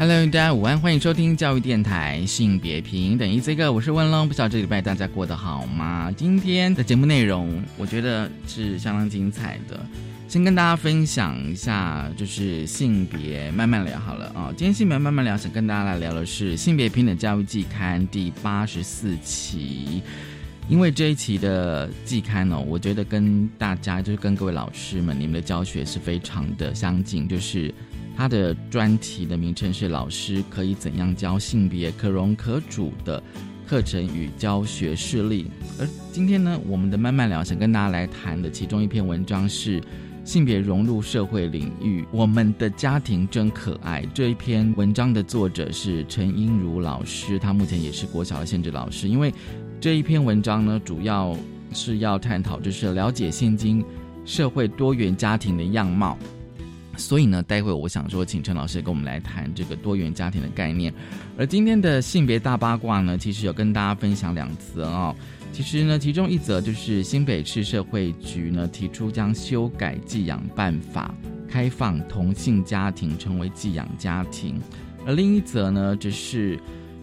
Hello，大家午安，欢迎收听教育电台性别平等一这个我是温龙，不知道这礼拜大家过得好吗？今天的节目内容，我觉得是相当精彩的。先跟大家分享一下，就是性别慢慢聊好了啊。今天性别慢慢聊，想跟大家来聊的是《性别平等教育季刊》第八十四期。因为这一期的季刊呢，我觉得跟大家就是跟各位老师们，你们的教学是非常的相近，就是。它的专题的名称是“老师可以怎样教性别可荣可主的课程与教学事例”。而今天呢，我们的慢慢聊想跟大家来谈的其中一篇文章是“性别融入社会领域，我们的家庭真可爱”。这一篇文章的作者是陈英如老师，他目前也是国小的限制老师。因为这一篇文章呢，主要是要探讨就是了解现今社会多元家庭的样貌。所以呢，待会我想说，请陈老师跟我们来谈这个多元家庭的概念。而今天的性别大八卦呢，其实有跟大家分享两则哦。其实呢，其中一则就是新北市社会局呢提出将修改寄养办法，开放同性家庭成为寄养家庭。而另一则呢，只是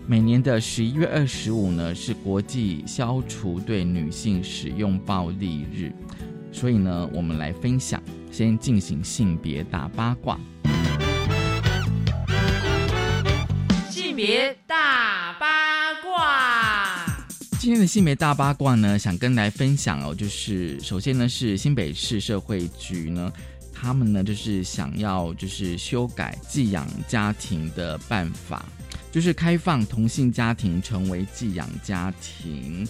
每年的十一月二十五呢是国际消除对女性使用暴力日。所以呢，我们来分享。先进行性别大八卦。性别大八卦。今天的性别大八卦呢，想跟来分享哦，就是首先呢是新北市社会局呢，他们呢就是想要就是修改寄养家庭的办法，就是开放同性家庭成为寄养家庭。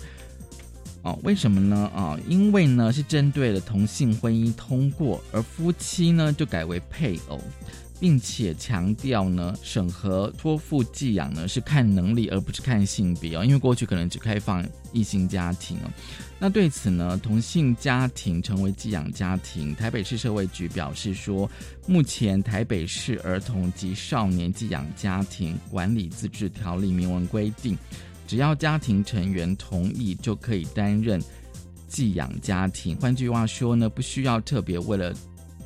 哦，为什么呢？啊，因为呢是针对了同性婚姻通过，而夫妻呢就改为配偶，并且强调呢审核托付寄养呢是看能力而不是看性别哦，因为过去可能只开放异性家庭哦。那对此呢，同性家庭成为寄养家庭，台北市社会局表示说，目前台北市儿童及少年寄养家庭管理自治条例明文规定。只要家庭成员同意，就可以担任寄养家庭。换句话说呢，不需要特别为了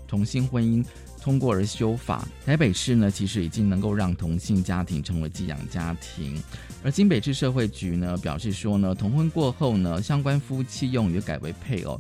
同性婚姻通过而修法。台北市呢，其实已经能够让同性家庭成为寄养家庭。而新北市社会局呢，表示说呢，同婚过后呢，相关夫妻用语改为配偶，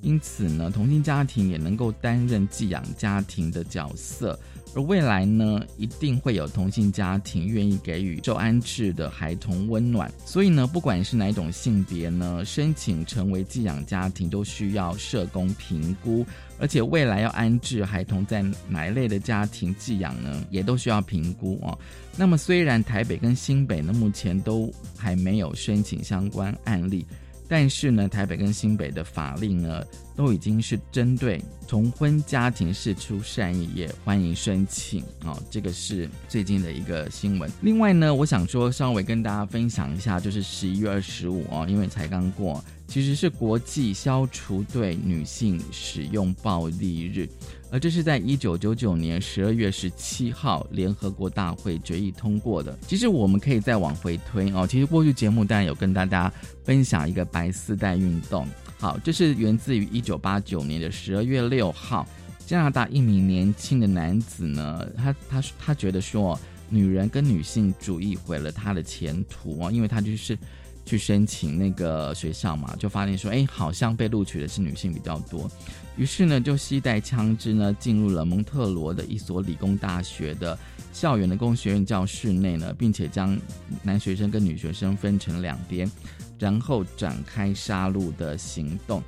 因此呢，同性家庭也能够担任寄养家庭的角色。而未来呢，一定会有同性家庭愿意给予受安置的孩童温暖。所以呢，不管是哪一种性别呢，申请成为寄养家庭都需要社工评估，而且未来要安置孩童在哪一类的家庭寄养呢，也都需要评估哦。那么虽然台北跟新北呢，目前都还没有申请相关案例。但是呢，台北跟新北的法令呢，都已经是针对同婚家庭释出善意，也欢迎申请啊。这个是最近的一个新闻。另外呢，我想说稍微跟大家分享一下，就是十一月二十五啊，因为才刚过，其实是国际消除对女性使用暴力日。而这是在一九九九年十二月十七号联合国大会决议通过的。其实我们可以再往回推哦。其实过去节目当然有跟大家分享一个白丝带运动。好，这是源自于一九八九年的十二月六号，加拿大一名年轻的男子呢，他他他觉得说，女人跟女性主义毁了他的前途啊，因为他就是去申请那个学校嘛，就发现说，哎，好像被录取的是女性比较多。于是呢，就携带枪支呢，进入了蒙特罗的一所理工大学的校园的工学院教室内呢，并且将男学生跟女学生分成两边，然后展开杀戮的行动。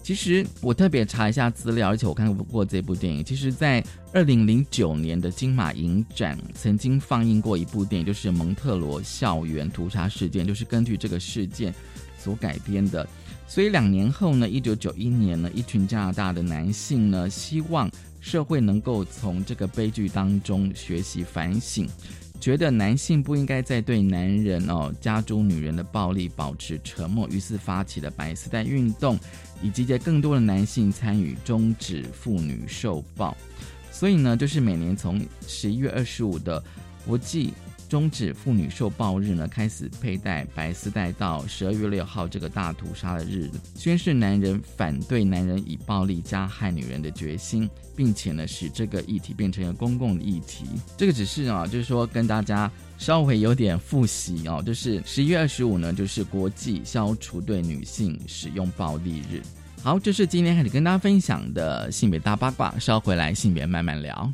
其实我特别查一下资料，而且我看过这部电影。其实，在二零零九年的金马影展曾经放映过一部电影，就是《蒙特罗校园屠杀事件》，就是根据这个事件所改编的。所以两年后呢，一九九一年呢，一群加拿大的男性呢，希望社会能够从这个悲剧当中学习反省，觉得男性不应该再对男人哦加诸女人的暴力保持沉默，于是发起了白丝带运动，以集结更多的男性参与终止妇女受暴。所以呢，就是每年从十一月二十五的国际。终止妇女受暴日呢，开始佩戴白丝带到十二月六号这个大屠杀的日子，宣誓男人反对男人以暴力加害女人的决心，并且呢，使这个议题变成一个公共议题。这个只是啊，就是说跟大家稍微有点复习哦，就是十一月二十五呢，就是国际消除对女性使用暴力日。好，这是今天开始跟大家分享的性别大八卦，稍回来性别慢慢聊。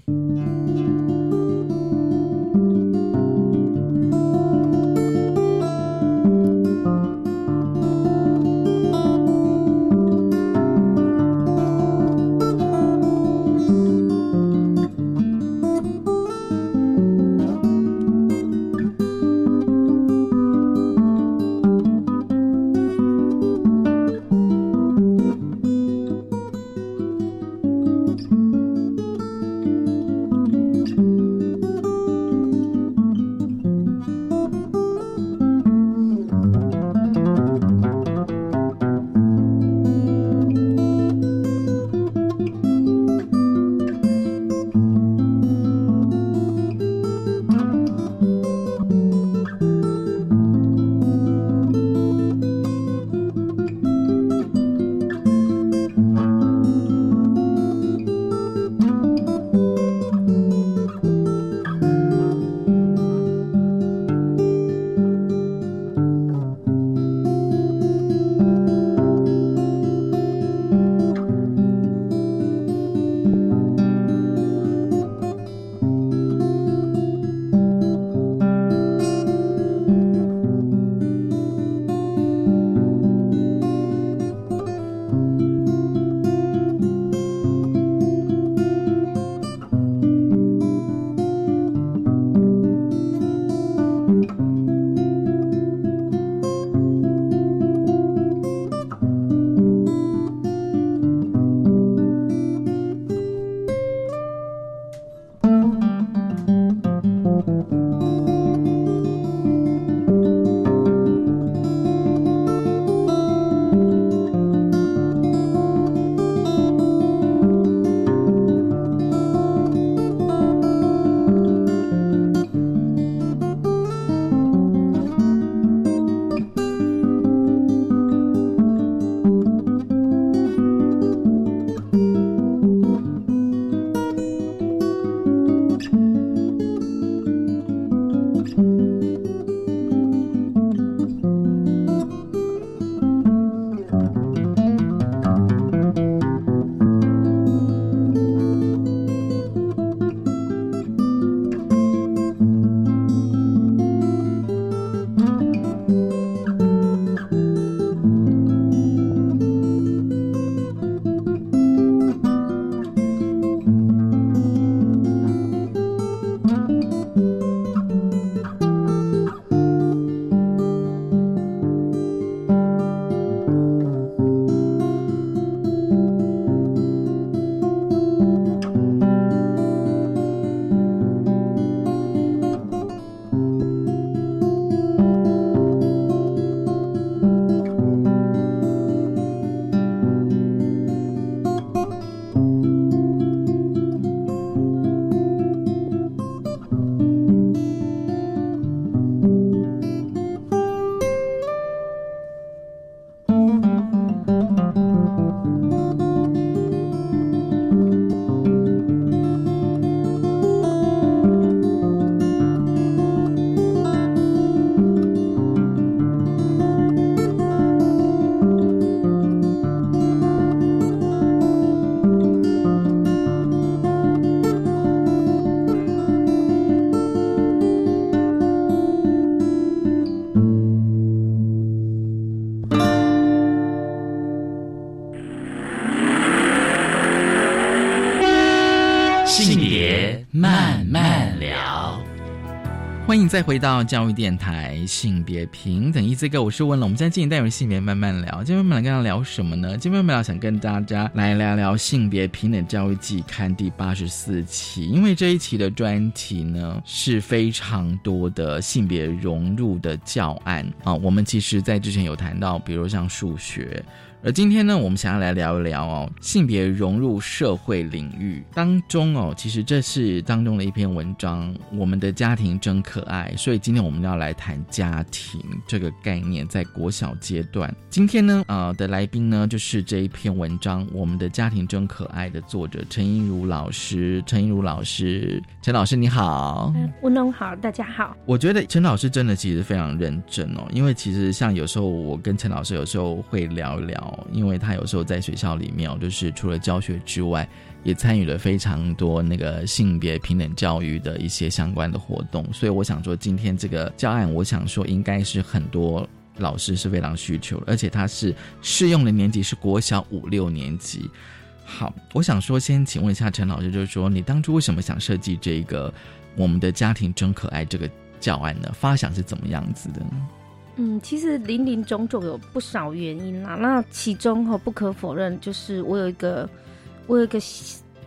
再回到教育电台性别平等一这个，我是问了，我们现在进行单元性别慢慢聊，今天我们来跟大家聊什么呢？今天我们想跟大家来聊聊性别平等教育季刊第八十四期，因为这一期的专题呢是非常多的性别融入的教案啊，我们其实在之前有谈到，比如像数学。而今天呢，我们想要来聊一聊哦，性别融入社会领域当中哦，其实这是当中的一篇文章。我们的家庭真可爱，所以今天我们要来谈家庭这个概念，在国小阶段。今天呢，呃的来宾呢，就是这一篇文章《我们的家庭真可爱》的作者陈英如老师。陈英如老师，陈老师你好，吴农好，大家好。我觉得陈老师真的其实非常认真哦，因为其实像有时候我跟陈老师有时候会聊一聊。因为他有时候在学校里面，就是除了教学之外，也参与了非常多那个性别平等教育的一些相关的活动，所以我想说，今天这个教案，我想说应该是很多老师是非常需求的，而且它是适用的年级是国小五六年级。好，我想说，先请问一下陈老师，就是说你当初为什么想设计这个我们的家庭真可爱这个教案呢？发想是怎么样子的呢？嗯，其实林林总总有不少原因啦。那其中哈不可否认，就是我有一个我有一个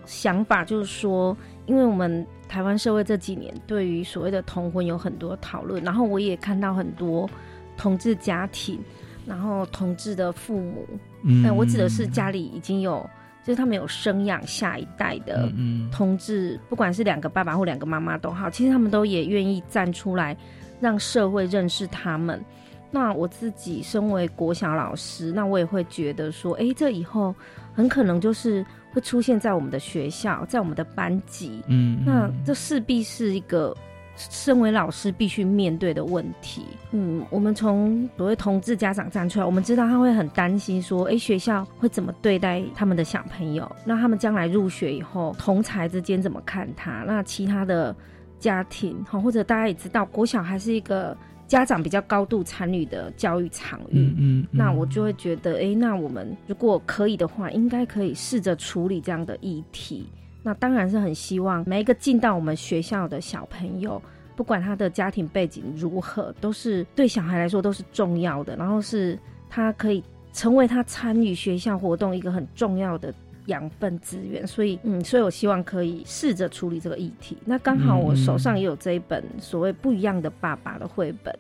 想法，就是说，因为我们台湾社会这几年对于所谓的同婚有很多讨论，然后我也看到很多同志家庭，然后同志的父母，嗯，我指的是家里已经有，就是他们有生养下一代的同志，不管是两个爸爸或两个妈妈都好，其实他们都也愿意站出来，让社会认识他们。那我自己身为国小老师，那我也会觉得说，哎，这以后很可能就是会出现在我们的学校，在我们的班级，嗯，那这势必是一个身为老师必须面对的问题。嗯，我们从所谓同志家长站出来，我们知道他会很担心说，哎，学校会怎么对待他们的小朋友？那他们将来入学以后，同才之间怎么看他？那其他的家庭，好，或者大家也知道，国小还是一个。家长比较高度参与的教育场域，嗯，那我就会觉得，哎，那我们如果可以的话，应该可以试着处理这样的议题。那当然是很希望每一个进到我们学校的小朋友，不管他的家庭背景如何，都是对小孩来说都是重要的，然后是他可以成为他参与学校活动一个很重要的。养分资源，所以嗯，所以我希望可以试着处理这个议题。那刚好我手上也有这一本所谓不一样的爸爸的绘本，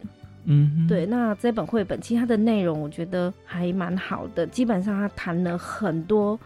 嗯，对。那这本绘本其实它的内容我觉得还蛮好的，基本上它谈了很多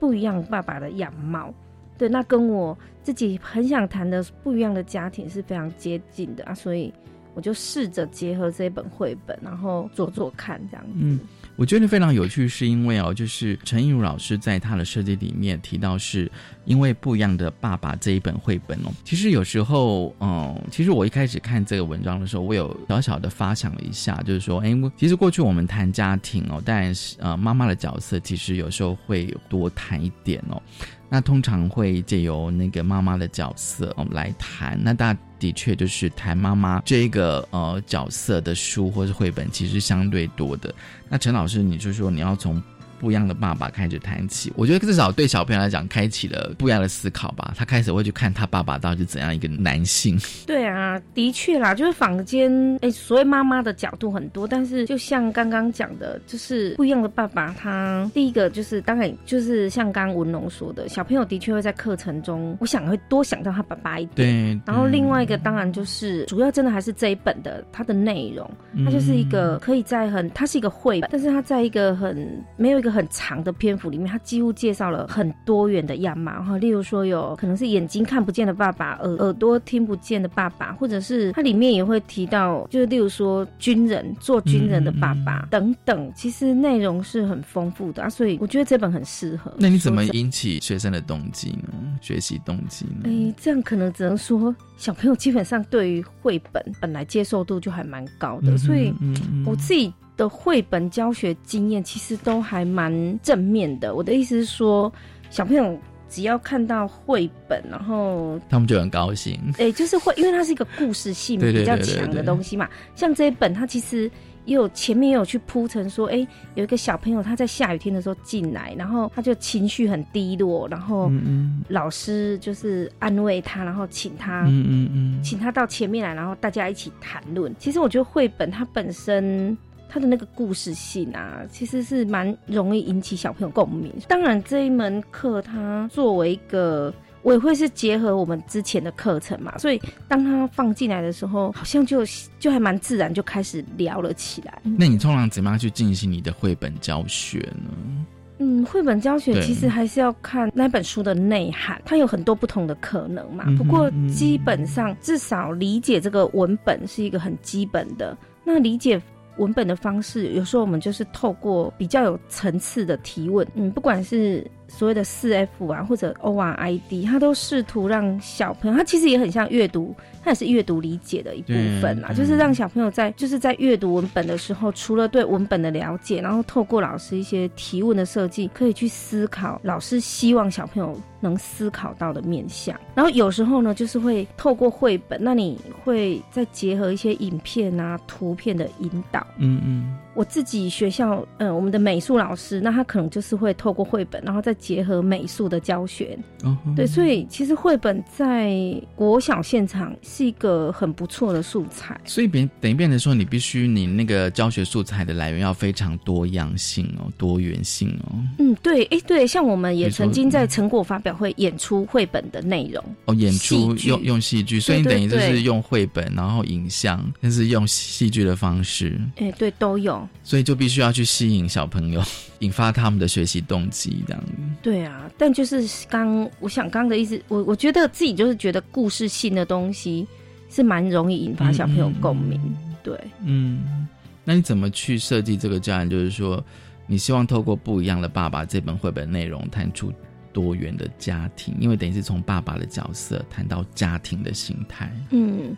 不一样爸爸的样貌。对，那跟我自己很想谈的不一样的家庭是非常接近的啊，所以我就试着结合这本绘本，然后做做看这样子。我觉得非常有趣，是因为哦，就是陈映如老师在他的设计里面提到，是因为不一样的爸爸这一本绘本哦。其实有时候，嗯，其实我一开始看这个文章的时候，我有小小的发想了一下，就是说，哎，其实过去我们谈家庭哦，但是呃，妈妈的角色其实有时候会多谈一点哦。那通常会借由那个妈妈的角色我们来谈，那大的确就是谈妈妈这个呃角色的书或是绘本，其实相对多的。那陈老师，你就说你要从。不一样的爸爸开始谈起，我觉得至少对小朋友来讲，开启了不一样的思考吧。他开始会去看他爸爸到底是怎样一个男性。对啊，的确啦，就是坊间哎，所谓妈妈的角度很多，但是就像刚刚讲的，就是不一样的爸爸。他第一个就是当然就是像刚刚文龙说的，小朋友的确会在课程中，我想会多想到他爸爸一点。对。然后另外一个当然就是主要真的还是这一本的它的内容，它就是一个可以在很，它是一个绘本，但是它在一个很没有一个。很长的篇幅里面，他几乎介绍了很多元的样貌哈，例如说有可能是眼睛看不见的爸爸，耳耳朵听不见的爸爸，或者是它里面也会提到，就是例如说军人做军人的爸爸等等，其实内容是很丰富的啊，所以我觉得这本很适合。那你怎么引起学生的动机呢？学习动机呢？哎，这样可能只能说小朋友基本上对于绘本本来接受度就还蛮高的，所以我自己。的绘本教学经验其实都还蛮正面的。我的意思是说，小朋友只要看到绘本，然后他们就很高兴。哎，就是会，因为它是一个故事性比较强的东西嘛。像这一本，它其实也有前面也有去铺陈说，哎，有一个小朋友他在下雨天的时候进来，然后他就情绪很低落，然后老师就是安慰他，然后请他，嗯嗯嗯，请他到前面来，然后大家一起谈论。其实我觉得绘本它本身它的那个故事性啊，其实是蛮容易引起小朋友共鸣。当然这一门课它作为一个。我也会是结合我们之前的课程嘛，所以当他放进来的时候，好像就就还蛮自然，就开始聊了起来。那你通常怎么样去进行你的绘本教学呢？嗯，绘本教学其实还是要看那本书的内涵，它有很多不同的可能嘛。不过基本上至少理解这个文本是一个很基本的。那理解文本的方式，有时候我们就是透过比较有层次的提问，嗯，不管是。所谓的四 F 啊，或者 O R I D，他都试图让小朋友，他其实也很像阅读，他也是阅读理解的一部分啊，就是让小朋友在就是在阅读文本的时候，除了对文本的了解，然后透过老师一些提问的设计，可以去思考老师希望小朋友能思考到的面向。然后有时候呢，就是会透过绘本，那你会再结合一些影片啊、图片的引导。嗯嗯，我自己学校，嗯，我们的美术老师，那他可能就是会透过绘本，然后再。结合美术的教学，对，所以其实绘本在国小现场是一个很不错的素材。所以变等于变成说，你必须你那个教学素材的来源要非常多样性哦，多元性哦。嗯，对，哎，对，像我们也曾经在成果发表会演出绘本的内容哦，演出用用戏剧，所以你等于就是用绘本，然后影像，但是用戏剧的方式，哎，对，都有。所以就必须要去吸引小朋友。引发他们的学习动机，这样子。对啊，但就是刚，我想刚的意思，我我觉得自己就是觉得故事性的东西是蛮容易引发小朋友共鸣。对，嗯，那你怎么去设计这个教案？就是说，你希望透过不一样的爸爸这本绘本内容，谈出多元的家庭，因为等于是从爸爸的角色谈到家庭的形态。嗯，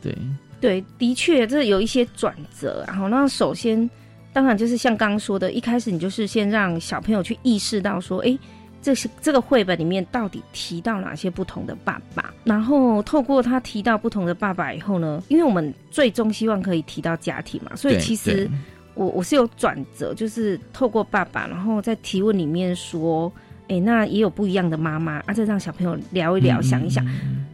对，对，的确，这有一些转折。然后，那首先。当然，就是像刚刚说的，一开始你就是先让小朋友去意识到说，哎，这是这个绘本里面到底提到哪些不同的爸爸，然后透过他提到不同的爸爸以后呢，因为我们最终希望可以提到家庭嘛，所以其实我我是有转折，就是透过爸爸，然后在提问里面说。哎，那也有不一样的妈妈啊，再让小朋友聊一聊，想一想，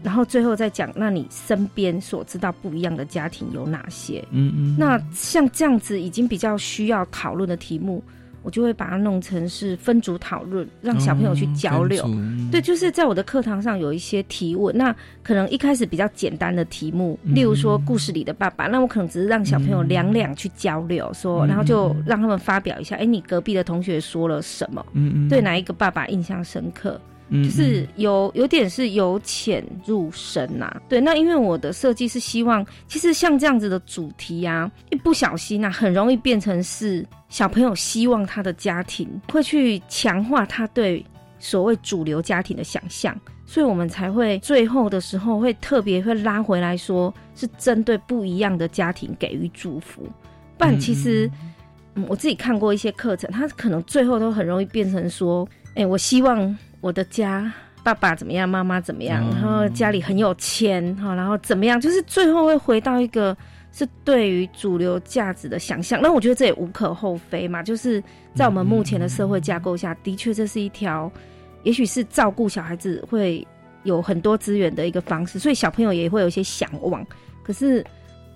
然后最后再讲，那你身边所知道不一样的家庭有哪些？嗯嗯，那像这样子已经比较需要讨论的题目。我就会把它弄成是分组讨论，让小朋友去交流。对，就是在我的课堂上有一些提问，那可能一开始比较简单的题目，例如说故事里的爸爸，那我可能只是让小朋友两两去交流，说，然后就让他们发表一下，哎，你隔壁的同学说了什么？嗯嗯，对哪一个爸爸印象深刻？就是有有点是由浅入深呐，对，那因为我的设计是希望，其实像这样子的主题啊，一不小心呐，很容易变成是小朋友希望他的家庭会去强化他对所谓主流家庭的想象，所以我们才会最后的时候会特别会拉回来说，是针对不一样的家庭给予祝福。不然其实，嗯，我自己看过一些课程，他可能最后都很容易变成说，哎，我希望。我的家，爸爸怎么样？妈妈怎么样？然后家里很有钱哈，然后怎么样？就是最后会回到一个是对于主流价值的想象。那我觉得这也无可厚非嘛。就是在我们目前的社会架构下，的确这是一条，也许是照顾小孩子会有很多资源的一个方式，所以小朋友也会有一些向往。可是。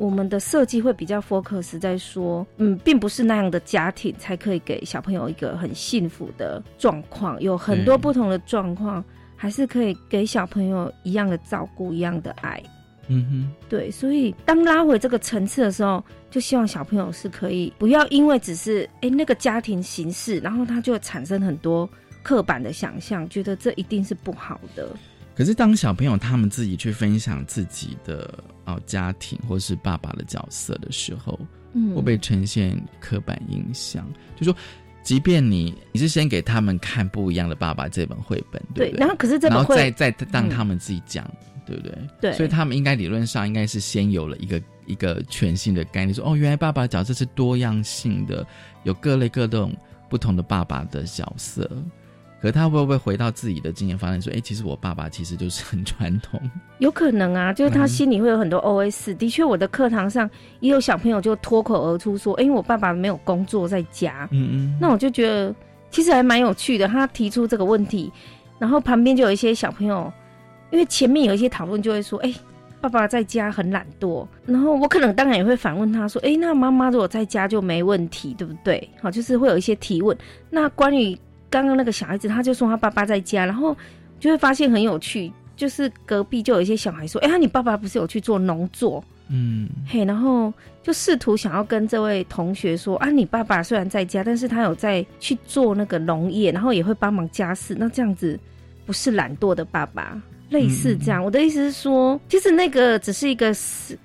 我们的设计会比较 focus 在说，嗯，并不是那样的家庭才可以给小朋友一个很幸福的状况，有很多不同的状况，还是可以给小朋友一样的照顾，一样的爱。嗯哼，对，所以当拉回这个层次的时候，就希望小朋友是可以不要因为只是哎那个家庭形式，然后他就产生很多刻板的想象，觉得这一定是不好的。可是，当小朋友他们自己去分享自己的哦家庭或是爸爸的角色的时候，嗯，会被呈现刻板印象。就说，即便你你是先给他们看不一样的爸爸这本绘本，对，然后可是这然后再再让他们自己讲，对不对？对，所以他们应该理论上应该是先有了一个一个全新的概念，说哦，原来爸爸角色是多样性的，有各类各种不同的爸爸的角色。可是他会不会回到自己的经验，发现说，哎，其实我爸爸其实就是很传统。有可能啊，就是他心里会有很多 O S。的确，我的课堂上也有小朋友就脱口而出说，哎，因为我爸爸没有工作在家。嗯嗯。那我就觉得其实还蛮有趣的，他提出这个问题，然后旁边就有一些小朋友，因为前面有一些讨论就会说，哎。爸爸在家很懒惰，然后我可能当然也会反问他说：“哎，那妈妈如果在家就没问题，对不对？”好，就是会有一些提问。那关于刚刚那个小孩子，他就说他爸爸在家，然后就会发现很有趣，就是隔壁就有一些小孩说：“哎，你爸爸不是有去做农作？”嗯，嘿，然后就试图想要跟这位同学说：“啊，你爸爸虽然在家，但是他有在去做那个农业，然后也会帮忙家事，那这样子不是懒惰的爸爸。”类似这样，我的意思是说，其实那个只是一个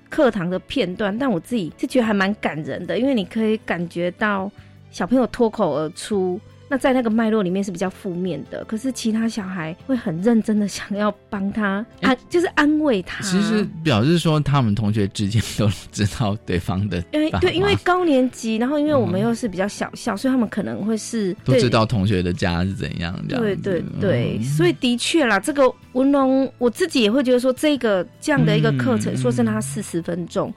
课堂的片段，但我自己是觉得还蛮感人的，因为你可以感觉到小朋友脱口而出。那在那个脉络里面是比较负面的，可是其他小孩会很认真的想要帮他安，就是安慰他。其实表示说他们同学之间都知道对方的，因为对，因为高年级，然后因为我们又是比较小校，所以他们可能会是都知道同学的家是怎样。对对对，所以的确啦，这个文龙我自己也会觉得说，这个这样的一个课程，说是他四十分钟，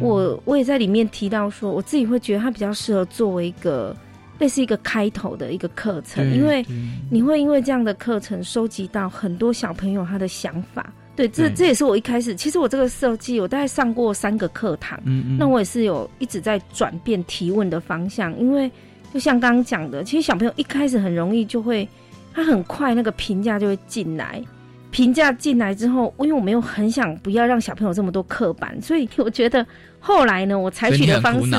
我我也在里面提到说，我自己会觉得他比较适合作为一个。这是一个开头的一个课程，因为你会因为这样的课程收集到很多小朋友他的想法。对，这这也是我一开始，其实我这个设计，我大概上过三个课堂，嗯那我也是有一直在转变提问的方向。因为就像刚刚讲的，其实小朋友一开始很容易就会，他很快那个评价就会进来。评价进来之后，因为我没有很想不要让小朋友这么多刻板，所以我觉得后来呢，我采取的方式，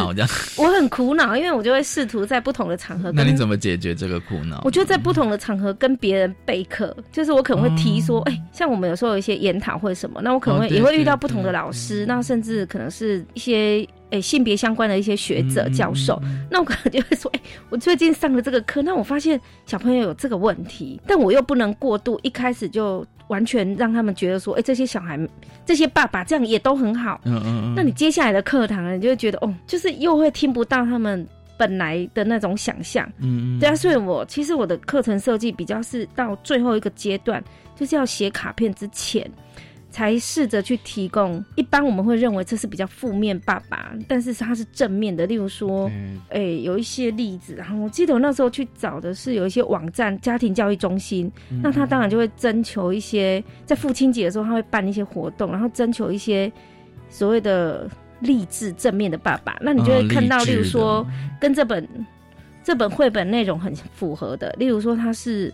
我很苦恼，因为我就会试图在不同的场合。那你怎么解决这个苦恼？我就在不同的场合跟别人备课，就是我可能会提说，哎，像我们有时候有一些研讨会什么，那我可能会也会遇到不同的老师，那甚至可能是一些。诶，性别相关的一些学者教授，那我可能就会说，哎，我最近上了这个课，那我发现小朋友有这个问题，但我又不能过度一开始就完全让他们觉得说，哎，这些小孩、这些爸爸这样也都很好。嗯嗯嗯。那你接下来的课堂，你就会觉得，哦，就是又会听不到他们本来的那种想象。嗯嗯。对啊，所以我其实我的课程设计比较是到最后一个阶段，就是要写卡片之前。才试着去提供，一般我们会认为这是比较负面爸爸，但是他是正面的。例如说，哎，有一些例子。然后我记得我那时候去找的是有一些网站家庭教育中心，那他当然就会征求一些，在父亲节的时候他会办一些活动，然后征求一些所谓的励志正面的爸爸。那你就会看到，例如说跟这本这本绘本内容很符合的，例如说他是。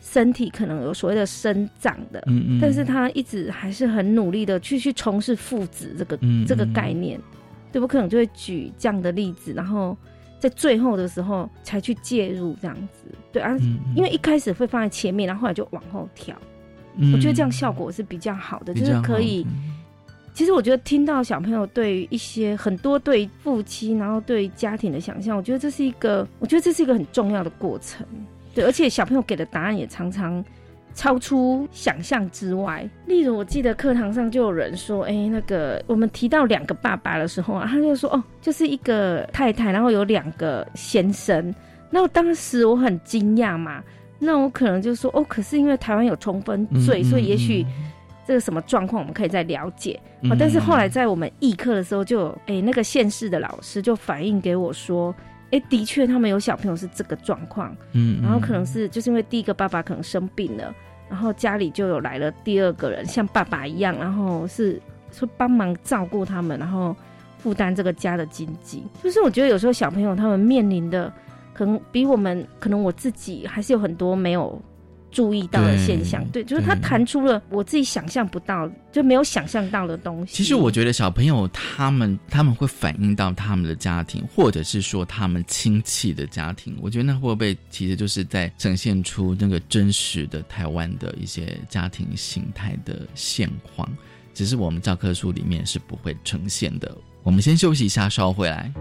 身体可能有所谓的生长的，嗯嗯，但是他一直还是很努力的去去从事父子这个这个概念，对我？可能就会举这样的例子，然后在最后的时候才去介入这样子，对啊，因为一开始会放在前面，然后后来就往后跳，我觉得这样效果是比较好的，就是可以。其实我觉得听到小朋友对于一些很多对夫妻，然后对家庭的想象，我觉得这是一个，我觉得这是一个很重要的过程。对，而且小朋友给的答案也常常超出想象之外。例如，我记得课堂上就有人说：“哎，那个我们提到两个爸爸的时候啊，他就说：‘哦，就是一个太太，然后有两个先生。’那我当时我很惊讶嘛，那我可能就说：‘哦，可是因为台湾有重婚罪，所以也许这个什么状况我们可以再了解。’啊，但是后来在我们议课的时候，就哎那个县市的老师就反映给我说。”哎，的确，他们有小朋友是这个状况，嗯，然后可能是就是因为第一个爸爸可能生病了，然后家里就有来了第二个人，像爸爸一样，然后是说帮忙照顾他们，然后负担这个家的经济。就是我觉得有时候小朋友他们面临的，可能比我们，可能我自己还是有很多没有。注意到的现象，对，就是他弹出了我自己想象不到，就没有想象到的东西。其实我觉得小朋友他们他们会反映到他们的家庭，或者是说他们亲戚的家庭。我觉得那会不会其实就是在呈现出那个真实的台湾的一些家庭形态的现况，只是我们教科书里面是不会呈现的。我们先休息一下，稍后回来。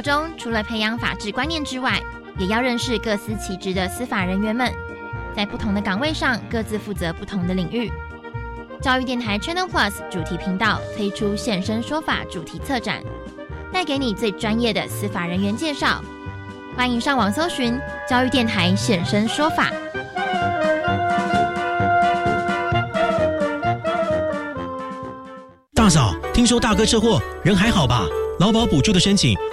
中除了培养法治观念之外，也要认识各司其职的司法人员们，在不同的岗位上各自负责不同的领域。教育电台 Channel Plus 主题频道推出现身说法主题策展，带给你最专业的司法人员介绍。欢迎上网搜寻教育电台现身说法。大嫂，听说大哥车祸，人还好吧？劳保补助的申请，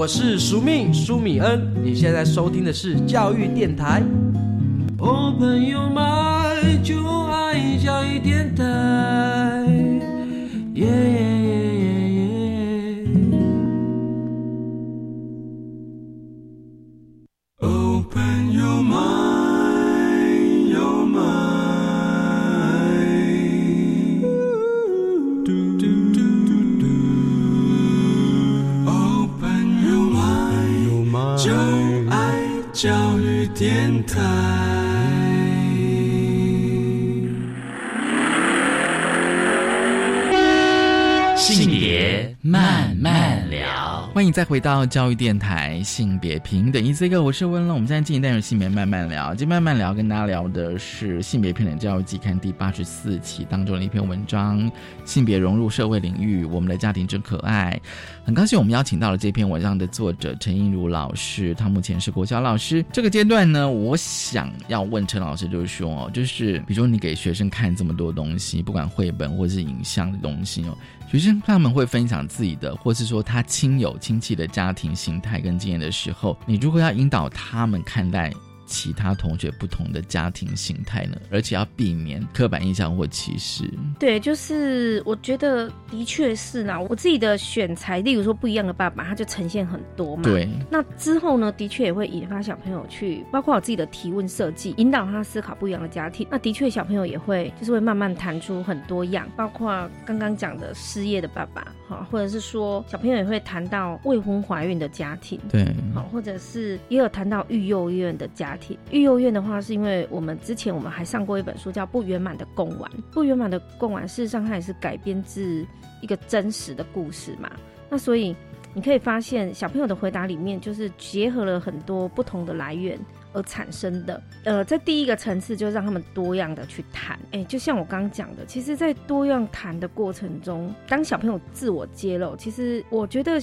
我是苏命苏米恩，你现在收听的是教育电台。哦，朋友们，就爱教育电台。耶耶耶。电台。性别慢，欢迎再回到教育电台性别平等一这个，我是温乐。我们现在进行单元性别慢慢聊，今天慢慢聊跟大家聊的是性别平等教育季刊第八十四期当中的一篇文章：性别融入社会领域，我们的家庭真可爱。很高兴我们邀请到了这篇文章的作者陈映如老师，他目前是国小老师。这个阶段呢，我想要问陈老师，就是说哦，就是比如说你给学生看这么多东西，不管绘本或是影像的东西哦。学生他们会分享自己的，或是说他亲友亲戚的家庭形态跟经验的时候，你如果要引导他们看待其他同学不同的家庭形态呢，而且要避免刻板印象或歧视。对，就是我觉得的确是啦。我自己的选材，例如说不一样的爸爸，他就呈现很多嘛。对。那之后呢，的确也会引发小朋友去，包括我自己的提问设计，引导他思考不一样的家庭。那的确，小朋友也会就是会慢慢谈出很多样，包括刚刚讲的失业的爸爸，哈，或者是说小朋友也会谈到未婚怀孕的家庭，对，好，或者是也有谈到育幼院的家庭。育幼院的话，是因为我们之前我们还上过一本书叫《不圆满的贡丸》，不圆满的贡丸事实上它也是改编自一个真实的故事嘛。那所以你可以发现，小朋友的回答里面就是结合了很多不同的来源而产生的。呃，在第一个层次就让他们多样的去谈。哎，就像我刚刚讲的，其实，在多样谈的过程中，当小朋友自我揭露，其实我觉得。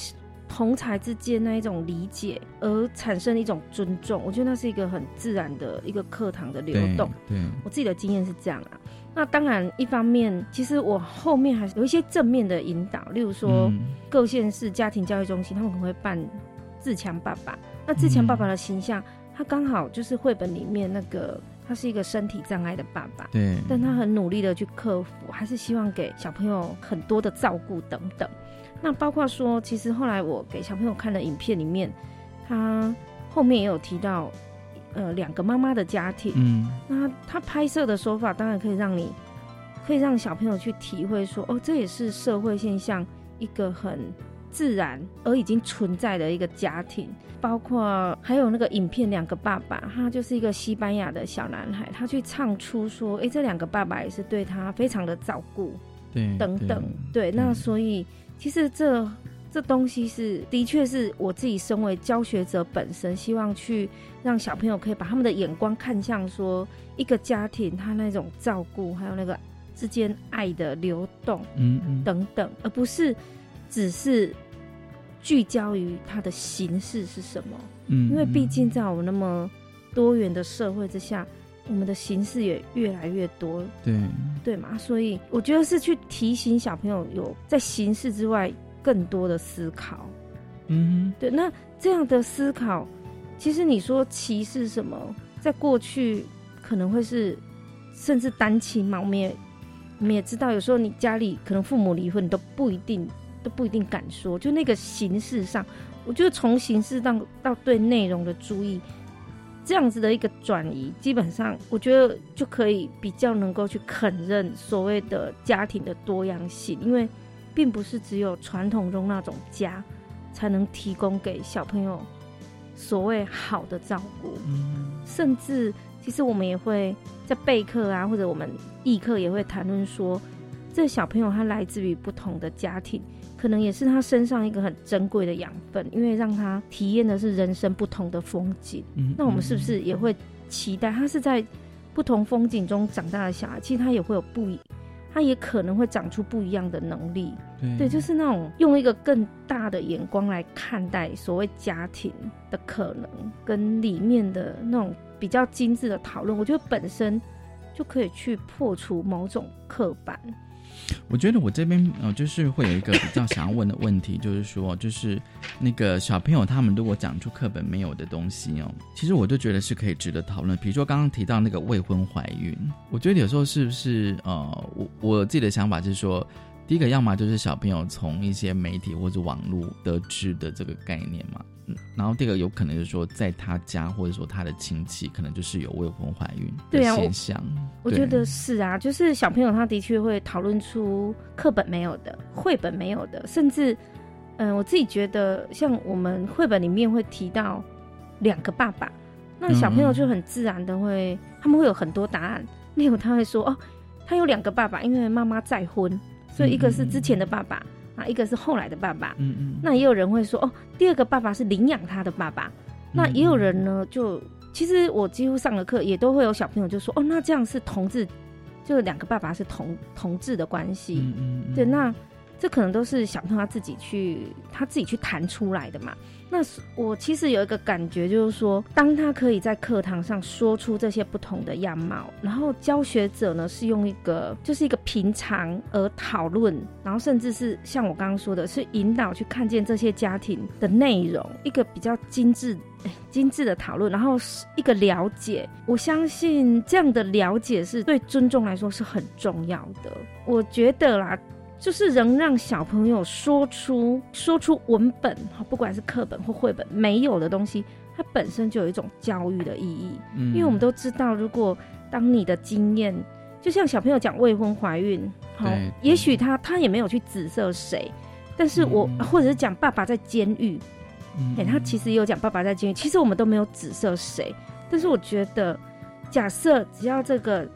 同才之间那一种理解，而产生一种尊重，我觉得那是一个很自然的一个课堂的流动。对，我自己的经验是这样啊。那当然，一方面，其实我后面还是有一些正面的引导，例如说各县市家庭教育中心，他们可能会办自强爸爸。那自强爸爸的形象，他刚好就是绘本里面那个，他是一个身体障碍的爸爸，对，但他很努力的去克服，还是希望给小朋友很多的照顾等等。那包括说，其实后来我给小朋友看的影片里面，他后面也有提到，呃，两个妈妈的家庭。嗯，那他拍摄的手法当然可以让你，可以让小朋友去体会说，哦，这也是社会现象一个很自然而已经存在的一个家庭。包括还有那个影片，两个爸爸，他就是一个西班牙的小男孩，他去唱出说，哎，这两个爸爸也是对他非常的照顾，对，等等，对，那所以。其实这这东西是的确是我自己身为教学者本身，希望去让小朋友可以把他们的眼光看向说一个家庭他那种照顾，还有那个之间爱的流动，嗯嗯等等，而不是只是聚焦于它的形式是什么。嗯，因为毕竟在我们那么多元的社会之下，我们的形式也越来越多，对对嘛？所以我觉得是去提醒小朋友有在形式之外更多的思考。嗯对，那这样的思考，其实你说歧视什么，在过去可能会是甚至单亲嘛，我们也我们也知道，有时候你家里可能父母离婚，你都不一定都不一定敢说，就那个形式上，我觉得从形式到到对内容的注意，这样子的一个转移，基本上我觉得就可以比较能够去肯认所谓的家庭的多样性，因为并不是只有传统中那种家才能提供给小朋友所谓好的照顾，嗯。甚至其实我们也会在备课啊，或者我们议课也会谈论说，这小朋友他来自于不同的家庭，可能也是他身上一个很珍贵的养分，因为让他体验的是人生不同的风景。嗯，那我们是不是也会期待他是在不同风景中长大的小孩？其实他也会有不一，他也可能会长出不一样的能力。对对，就是那种用一个更大的眼光来看待所谓家庭的可能，跟里面的那种比较精致的讨论，我觉得本身就可以去破除某种刻板。我觉得我这边呃，就是会有一个比较想要问的问题，就是说，就是那个小朋友他们如果讲出课本没有的东西哦，其实我就觉得是可以值得讨论。比如说刚刚提到那个未婚怀孕，我觉得有时候是不是呃，我我自己的想法是说，第一个要么就是小朋友从一些媒体或者网络得知的这个概念嘛，嗯，然后第二个有可能就是说在他家或者说他的亲戚可能就是有未婚怀孕的对啊我现象，对。我觉得是啊，就是小朋友他的确会讨论出课本没有的、绘本没有的，甚至，嗯、我自己觉得像我们绘本里面会提到两个爸爸，那小朋友就很自然的会，他们会有很多答案。例如他会说，哦，他有两个爸爸，因为妈妈再婚，所以一个是之前的爸爸啊，一个是后来的爸爸。嗯嗯，那也有人会说，哦，第二个爸爸是领养他的爸爸。那也有人呢，就其实我几乎上了课也都会有小朋友就说，哦，那这样是同志，就两个爸爸是同同志的关系。嗯嗯嗯对，那这可能都是小朋友他自己去他自己去谈出来的嘛。那我其实有一个感觉，就是说，当他可以在课堂上说出这些不同的样貌，然后教学者呢是用一个就是一个平常而讨论，然后甚至是像我刚刚说的，是引导去看见这些家庭的内容，一个比较精致。精致的讨论，然后是一个了解，我相信这样的了解是对尊重来说是很重要的。我觉得啦，就是能让小朋友说出说出文本，不管是课本或绘本没有的东西，它本身就有一种教育的意义。嗯。因为我们都知道，如果当你的经验，就像小朋友讲未婚怀孕，好，也许他他也没有去指责谁，但是我、嗯。或者是讲爸爸在监狱，嗯。哎、他其实也有讲爸爸在监狱，其实我们都没有指责谁，但是我觉得，假设只要这个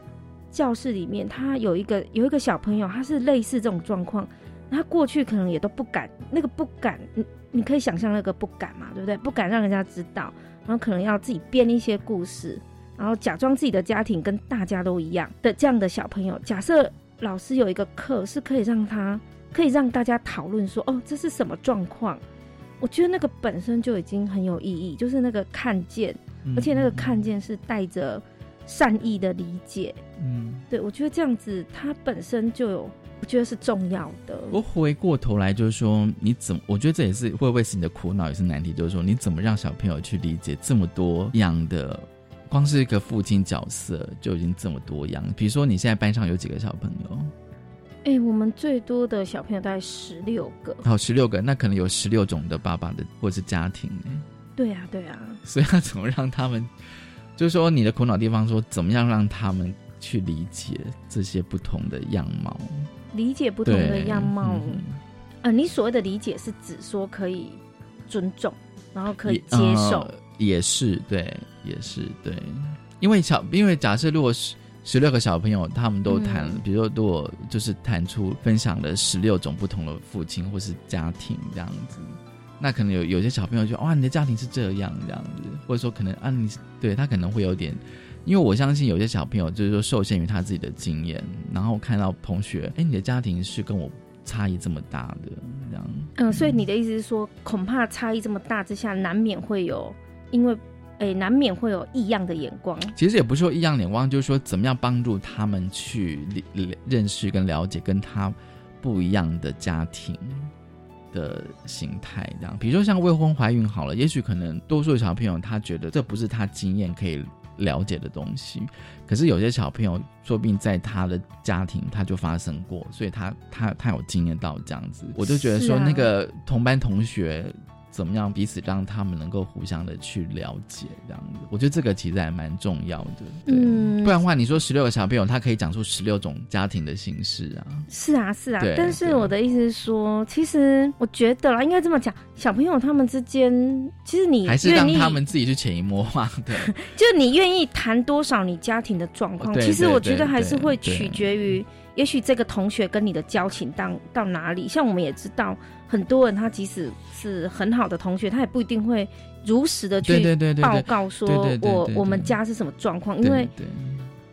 教室里面他有一个有一个小朋友，他是类似这种状况，他过去可能也都不敢，那个不敢，你你可以想象那个不敢嘛，对不对？不敢让人家知道，然后可能要自己编一些故事，然后假装自己的家庭跟大家都一样的这样的小朋友，假设老师有一个课是可以让他可以让大家讨论说，哦，这是什么状况？我觉得那个本身就已经很有意义，就是那个看见，嗯而且那个看见是带着善意的理解。嗯，对我觉得这样子，它本身就有，我觉得是重要的。我回过头来就是说，你怎么？我觉得这也是会不会是你的苦恼，也是难题，就是说你怎么让小朋友去理解这么多样的，光是一个父亲角色就已经这么多样。比如说你现在班上有几个小朋友？哎、我们最多的小朋友大概十六个。好，十六个，那可能有十六种的爸爸的或者是家庭呢。对啊，对啊，所以要怎么让他们，就是说你的苦恼地方，说怎么样让他们去理解这些不同的样貌，理解不同的对样貌。嗯呃，你所谓的理解是指说可以尊重，然后可以接受。呃也是对，也是对，因为小，因为假设如果是十六个小朋友，他们都谈，嗯。比如说如果就是谈出分享了十六种不同的父亲或是家庭这样子，那可能有有些小朋友就哇，你的家庭是这样这样子，或者说可能啊，你对他可能会有点。因为我相信有些小朋友就是说受限于他自己的经验，然后看到同学，哎，你的家庭是跟我差异这么大的，这样，嗯，所以你的意思是说，恐怕差异这么大之下，难免会有，因为，哎，难免会有异样的眼光。其实也不是说异样眼光，就是说怎么样帮助他们去理认识跟了解跟他不一样的家庭的形态，这样。比如说像未婚怀孕好了，也许可能多数小朋友他觉得这不是他经验可以了解的东西，可是有些小朋友说不定在他的家庭他就发生过，所以他他他有经验到这样子。我就觉得说那个同班同学。怎么样彼此让他们能够互相的去了解，这样子，我觉得这个其实还蛮重要的。对，嗯不然的话，你说十六个小朋友，他可以讲出十六种家庭的形式啊。是啊，是啊对，但是我的意思是说，其实我觉得啦，应该这么讲，小朋友他们之间，其实你还是让他们自己去潜移默化。的，就是你愿意谈多少你家庭的状况，其实我觉得还是会取决于，也许这个同学跟你的交情到到哪里。像我们也知道，很多人他即使是很好的同学，他也不一定会如实的去报告说我我们家是什么状况，因对为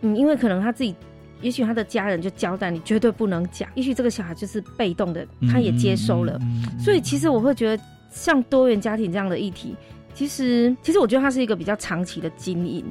嗯，因为可能他自己。也许他的家人就交代你绝对不能讲，也许这个小孩就是被动的，他也接收了，所以其实我会觉得，像多元家庭这样的议题，其实其实我觉得它是一个比较长期的经营，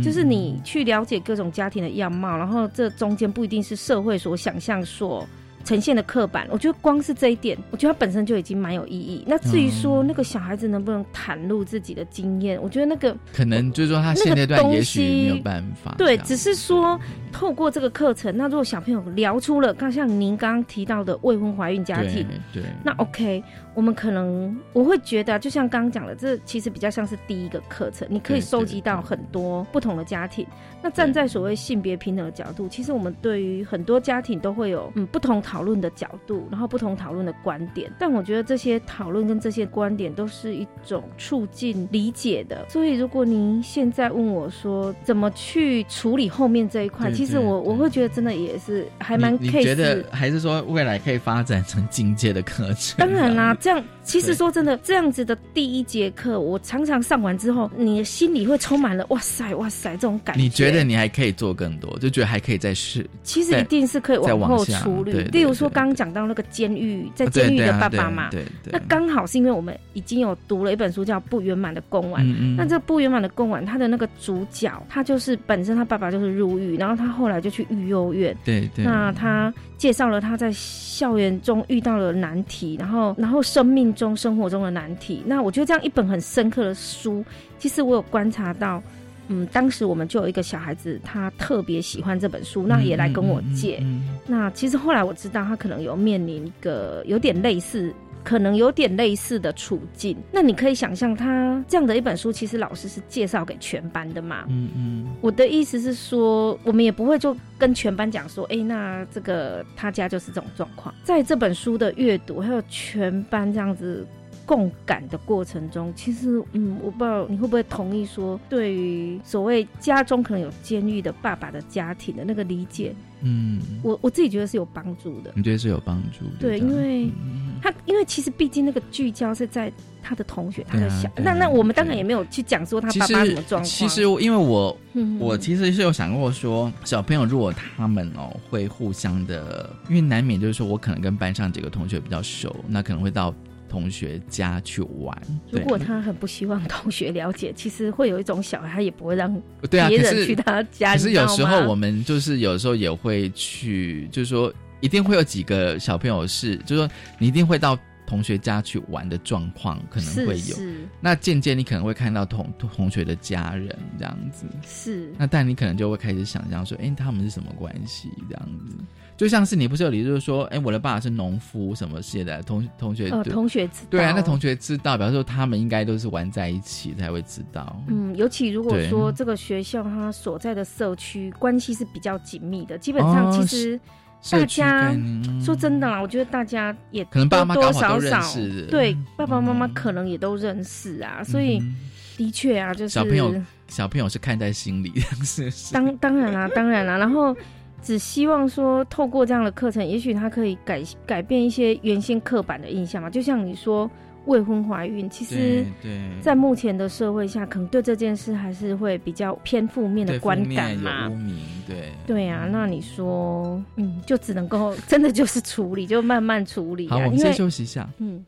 就是你去了解各种家庭的样貌，然后这中间不一定是社会所想象所呈现的刻板。我觉得光是这一点，我觉得它本身就已经蛮有意义。那至于说嗯那个小孩子能不能袒露自己的经验，我觉得那个可能就是说他那个现阶段东也许没有办法。对，只是说透过这个课程，那如果小朋友聊出了，刚像您刚刚提到的未婚怀孕家庭，对对，那 OK，我们可能我会觉得啊，就像刚刚讲的，这其实比较像是第一个课程，你可以收集到很多不同的家庭。那站在所谓性别平等的角度，其实我们对于很多家庭都会有嗯不同讨论的角度，然后不同讨论的观点。但我觉得这些讨论跟这些观点都是一种促进理解的。所以如果您现在问我说怎么去处理后面这一块，其实我我会觉得真的也是还蛮你你 case 觉得还是说未来可以发展成进阶的课程？当然啦、这样其实说真的，这样子的第一节课，我常常上完之后，你的心里会充满了哇塞哇塞这种感觉。你觉得你还可以做更多，就觉得还可以再试。其实一定是可以往后处理对。对例如说，对刚刚讲到那个监狱，在监狱的爸爸嘛，对对那刚好是因为我们已经有读了一本书叫《不圆满的供完》。嗯嗯那这不圆满的供完，他的那个主角，他就是本身他爸爸就是入狱，然后他后来就去育幼院，对对，那他介绍了他在校园中遇到了难题，然后然后生命中生活中的难题。那我觉得这样一本很深刻的书，其实我有观察到，嗯，当时我们就有一个小孩子，他特别喜欢这本书，那也来跟我借。嗯嗯那其实后来我知道，他可能有面临一个有点类似。可能有点类似的处境，那你可以想象，他这样的一本书，其实老师是介绍给全班的嘛？嗯嗯我的意思是说，我们也不会就跟全班讲说，哎、那这个他家就是这种状况。在这本书的阅读，还有全班这样子共感的过程中，其实，嗯，我不知道你会不会同意说，对于所谓家中可能有监狱的爸爸的家庭的那个理解，嗯，我我自己觉得是有帮助的。你觉得是有帮助的？对，因为嗯他，因为其实毕竟那个聚焦是在他的同学，他的小，啊啊那那我们当然也没有去讲说他爸爸什么实状况。其实因为我嗯我其实是有想过说，小朋友如果他们哦会互相的，因为难免就是说我可能跟班上几个同学比较熟，那可能会到同学家去玩。如果他很不希望同学了解，其实会有一种小孩，他也不会让对啊，别人去他家。可是有时候我们就是有时候也会去，就是说一定会有几个小朋友是，就是说你一定会到同学家去玩的状况，可能会有。是是那渐渐你可能会看到同同学的家人这样子，是，那但你可能就会开始想象说，哎、他们是什么关系这样子？就像是你不是有理，就是说，哎、我的爸爸是农夫什么系的，同同学呃，同学知道。对啊，那同学知道，表示说他们应该都是玩在一起才会知道。嗯，尤其如果说这个学校它所在的社区关系是比较紧密的，基本上哦其实大家说真的啦，我觉得大家也可能爸妈多多少少识对爸爸妈妈嗯可能也都认识啊，所以嗯的的确啊，就是小朋友小朋友是看在心里，是是。当当然啦、当然啦、然后只希望说，透过这样的课程，也许他可以改改变一些原先刻板的印象嘛。就像你说未婚怀孕，其实对对，在目前的社会下，可能对这件事还是会比较偏负面的对观感嘛污。名，对对啊，那你说，嗯，就只能够 真的就是处理，就慢慢处理、啊。好，我们先休息一下。嗯。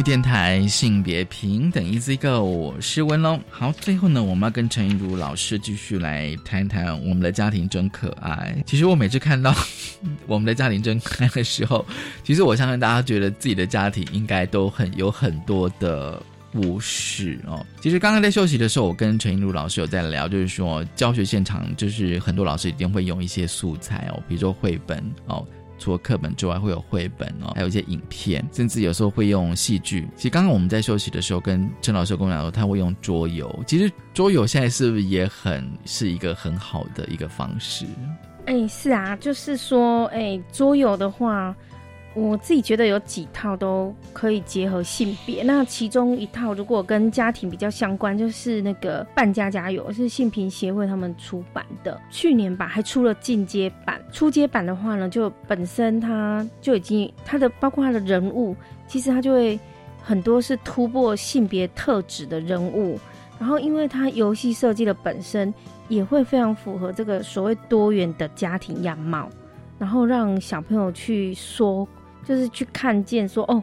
育电台性别平等 Easy Go，我是文龙。好，最后呢，我们要跟陈怡如老师继续来谈谈我们的家庭真可爱。其实我每次看到 我们的家庭真可爱的时候，其实我相信大家觉得自己的家庭应该都很有很多的故事哦。其实刚刚在休息的时候，我跟陈怡如老师有在聊，就是说教学现场就是很多老师一定会用一些素材哦，比如说绘本哦。除了课本之外，会有绘本哦，还有一些影片，甚至有时候会用戏剧。其实刚刚我们在休息的时候，跟陈老师跟我讲说，他会用桌游。其实桌游现在是不是也很是一个很好的一个方式？哎、是啊，就是说，哎、桌游的话，我自己觉得有几套都可以结合性别。那其中一套如果跟家庭比较相关，就是那个《扮家家有》，是性平协会他们出版的，去年吧还出了进阶版。初阶版的话呢，就本身它就已经它的包括它的人物，其实它就会很多是突破性别特质的人物。然后，因为它游戏设计的本身也会非常符合这个所谓多元的家庭样貌，然后让小朋友去说，就是去看见说哦，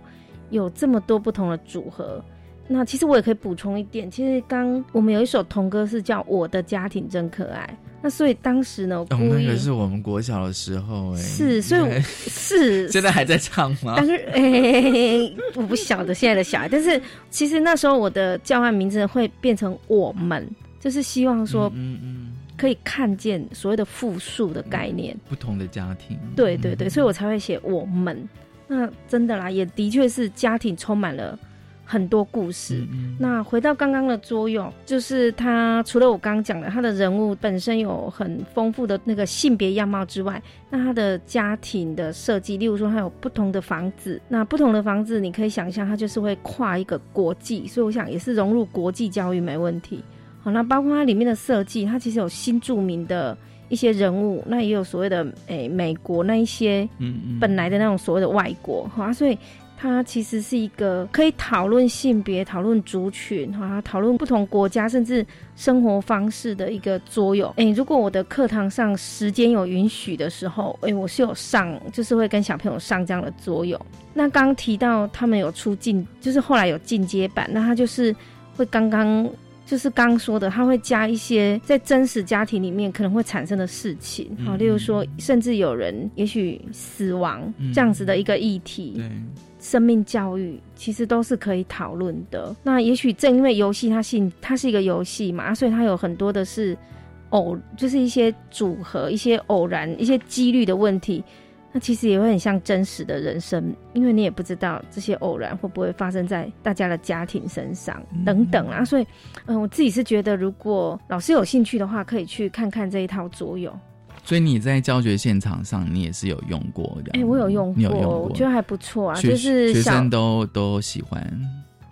有这么多不同的组合。那其实我也可以补充一点，其实刚我们有一首童歌是叫《我的家庭真可爱》，那所以当时呢，我哦，故意、那个是我们国小的时候哎，是，所以我 是现在还在唱吗？但是，诶、我不晓得现在的小孩，但是其实那时候我的教案名字会变成我们，就是希望说嗯嗯，可以看见所谓的复数的概念。不同的家庭，对对对，所以我才会写我们。那真的啦，也的确是家庭充满了很多故事。嗯那回到刚刚的作用，就是他除了我刚刚讲的他的人物本身有很丰富的那个性别样貌之外，那他的家庭的设计，例如说他有不同的房子，那不同的房子你可以想象，它就是会跨一个国际，所以我想也是融入国际教育没问题。好，那包括它里面的设计，它其实有新著名的一些人物，那也有所谓的诶、美国那一些嗯嗯本来的那种所谓的外国哈、所以它其实是一个可以讨论性别、讨论族群哈、讨论不同国家甚至生活方式的一个作用。诶，如果我的课堂上时间有允许的时候，诶，我是有上，就是会跟小朋友上这样的作用。那刚刚提到他们有出进，就是后来有进阶版，那他就是会刚刚。就是刚刚说的，他会加一些在真实家庭里面可能会产生的事情，好、嗯例如说，甚至有人也许死亡嗯这样子的一个议题，对，生命教育其实都是可以讨论的。那也许正因为游戏它性它是一个游戏嘛，所以它有很多的是偶，就是一些组合、一些偶然、一些几率的问题。那其实也会很像真实的人生，因为你也不知道这些偶然会不会发生在大家的家庭身上等等啊。所以，嗯、我自己是觉得，如果老师有兴趣的话，可以去看看这一套桌游。所以你在教学现场上，你也是有用过的。哎、我有用过，有用过，我觉得还不错啊，就是小学生都都喜欢，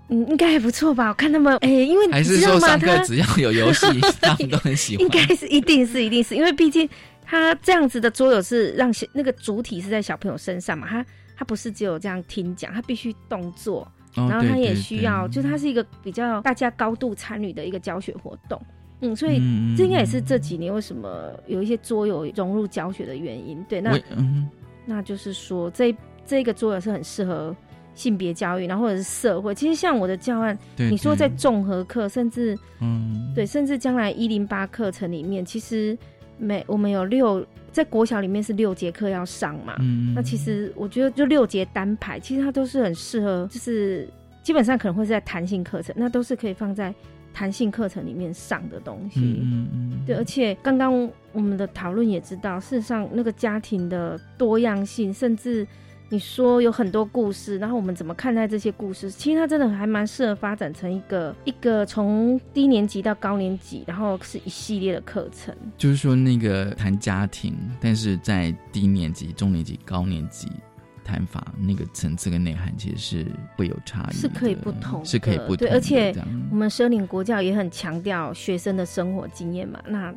嗯，应该还不错吧？我看他们，哎、因为还是？说上课只要有游戏，他们都很喜欢应？该是一定是一定是因为毕竟他这样子的桌游是让小那个主体是在小朋友身上嘛，他他不是只有这样听讲，他必须动作，哦然后他也对对对需要，就是它是一个比较大家高度参与的一个教学活动。嗯，所以这应该也是这几年为什么有一些桌游融入教学的原因。对，那嗯那就是说，这这个桌游是很适合性别教育，然后或者是社会。其实像我的教案，对你说在对综合课，甚至嗯对，甚至将来一零八课程里面，其实每我们有六在国小里面是六节课要上嘛。嗯那其实我觉得就六节单排，其实它都是很适合，就是基本上可能会是在弹性课程，那都是可以放在弹性课程里面上的东西。嗯嗯嗯，对，而且刚刚我们的讨论也知道，事实上那个家庭的多样性，甚至你说有很多故事，然后我们怎么看待这些故事？其实它真的还蛮适合发展成一个一个从低年级到高年级，然后是一系列的课程。就是说那个谈家庭，但是在低年级、中年级、高年级谈法那个层次跟内涵其实是会有差异，是可以不同的，是可以不同对，而且我们奢领国教也很强调学生的生活经验嘛。那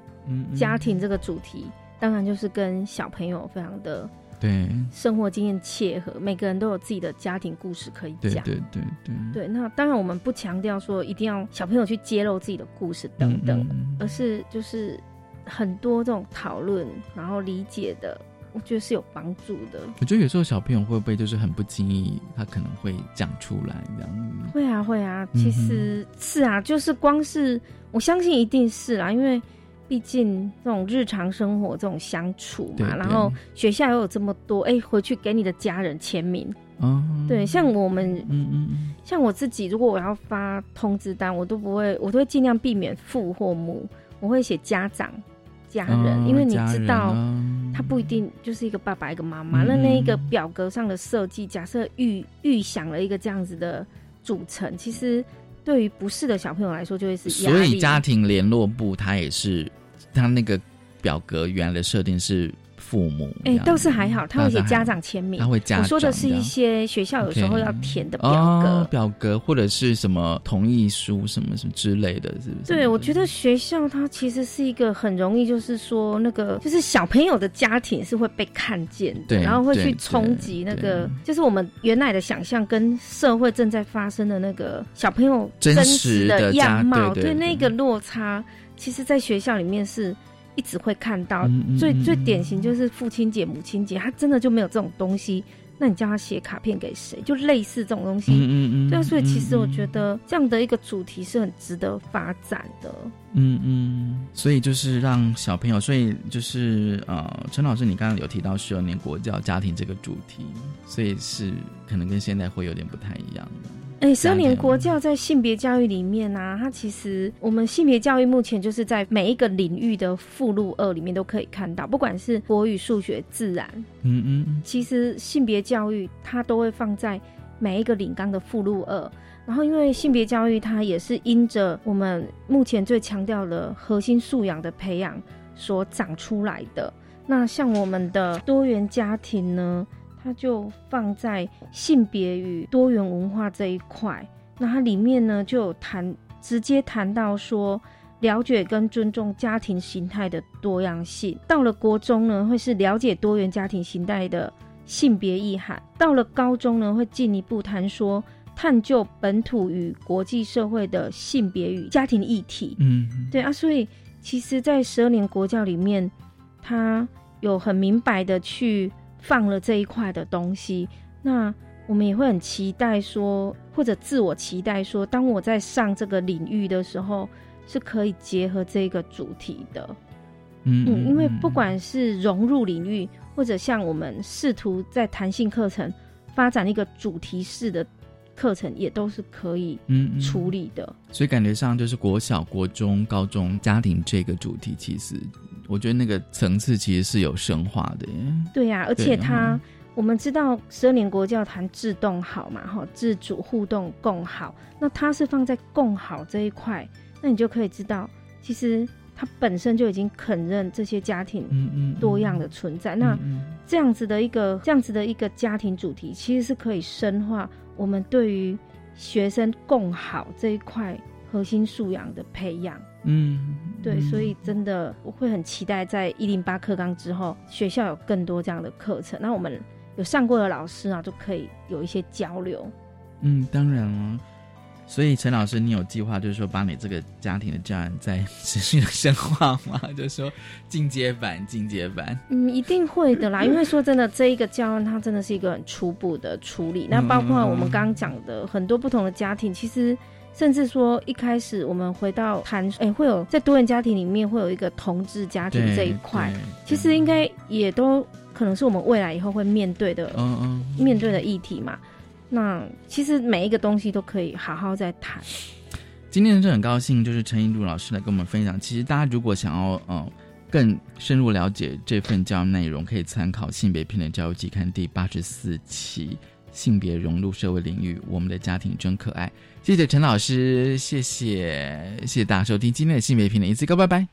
家庭这个主题，当然就是跟小朋友非常的对生活经验切合，每个人都有自己的家庭故事可以讲。对对对对对，那当然我们不强调说一定要小朋友去揭露自己的故事等等，嗯嗯而是就是很多这种讨论，然后理解的，我觉得是有帮助的。我觉得有时候小朋友会不会就是很不经意，他可能会讲出来这样子。会啊，会啊，其实是啊，就是光是我相信一定是啦，因为毕竟这种日常生活这种相处嘛，然后学校又有这么多，哎，回去给你的家人签名，哦，对，像我们嗯嗯嗯，像我自己，如果我要发通知单，我都不会，我都会尽量避免父或母，我会写家长、家人，哦因为你知道，啊他不一定就是一个爸爸一个妈妈。嗯。那那一个表格上的设计，假设预预想了一个这样子的组成，其实对于不是的小朋友来说，就会是压力。所以家庭联络部它也是，它那个表格原来的设定是父母哎、倒是还好，他会写家长签名。他会家我说的是一些学校有时候要填的表格。哦，表格或者是什么同意书什么什么之类的，是不是？对，我觉得学校它其实是一个很容易，就是说那个，就是小朋友的家庭是会被看见的，对然后会去冲击那个，就是我们原来的想象跟社会正在发生的那个小朋友真实实的样貌，对那个落差，其实在学校里面是一直会看到。嗯嗯最最典型就是父亲节、母亲节，他真的就没有这种东西，那你叫他写卡片给谁？就类似这种东西。嗯嗯嗯，对啊，所以其实我嗯觉得这样的一个主题是很值得发展的。嗯嗯，所以就是让小朋友，所以就是呃，陈老师，你刚刚有提到十二年国教家庭这个主题，所以是可能跟现在会有点不太一样。哎，十二年国教在性别教育里面呢、它其实我们性别教育目前就是在每一个领域的附录二里面都可以看到，不管是国语、数学、自然，嗯嗯其实性别教育它都会放在每一个领纲的附录二。然后，因为性别教育它也是因着我们目前最强调的核心素养的培养所长出来的。那像我们的多元家庭呢，它就放在性别与多元文化这一块。那它里面呢就有谈，直接谈到说。了解跟尊重家庭形态的多样性，到了国中呢，会是了解多元家庭形态的性别意涵；到了高中呢，会进一步谈说探究本土与国际社会的性别与家庭议题。嗯，对啊，所以其实，在十二年国教里面，他有很明白的去放了这一块的东西。那我们也会很期待说，或者自我期待说，当我在上这个领域的时候，是可以结合这个主题的。嗯嗯，因为不管是融入领域，或者像我们试图在弹性课程发展一个主题式的课程，也都是可以嗯嗯处理的。所以感觉上就是国小、国中、高中家庭这个主题，其实我觉得那个层次其实是有深化的耶。对呀、而且对它嗯我们知道十二年国教谈自动好嘛，哈，自主互动共好，那它是放在共好这一块，那你就可以知道，其实它本身就已经肯认这些家庭嗯嗯多样的存在。那嗯这样子的一个这样子的一个家庭主题，其实是可以深化我们对于学生共好这一块核心素养的培养。嗯，对，嗯所以真的我会很期待在一零八课纲之后，学校有更多这样的课程。那我们有上过的老师啊，就可以有一些交流。嗯，当然了。所以陈老师，你有计划就是说把你这个家庭的教案再持续的深化吗？就是说进阶版、进阶版。嗯，一定会的啦，因为说真的，这一个教案它真的是一个很初步的处理。那包括我们刚刚讲的很多不同的家庭，其实甚至说一开始我们回到谈，哎、会有在多元家庭里面会有一个同志家庭这一块，其实应该也都可能是我们未来以后会面对的嗯嗯，面对的议题嘛。那其实每一个东西都可以好好再谈。今天是很高兴，就是陈一柱老师来跟我们分享。其实大家如果想要呃更深入了解这份教育内容，可以参考《性别平等教育季刊》第八十四期《性别融入社会领域：我们的家庭真可爱》。谢谢陈老师，谢谢谢谢大家收听今天的性别平等一次高，拜拜。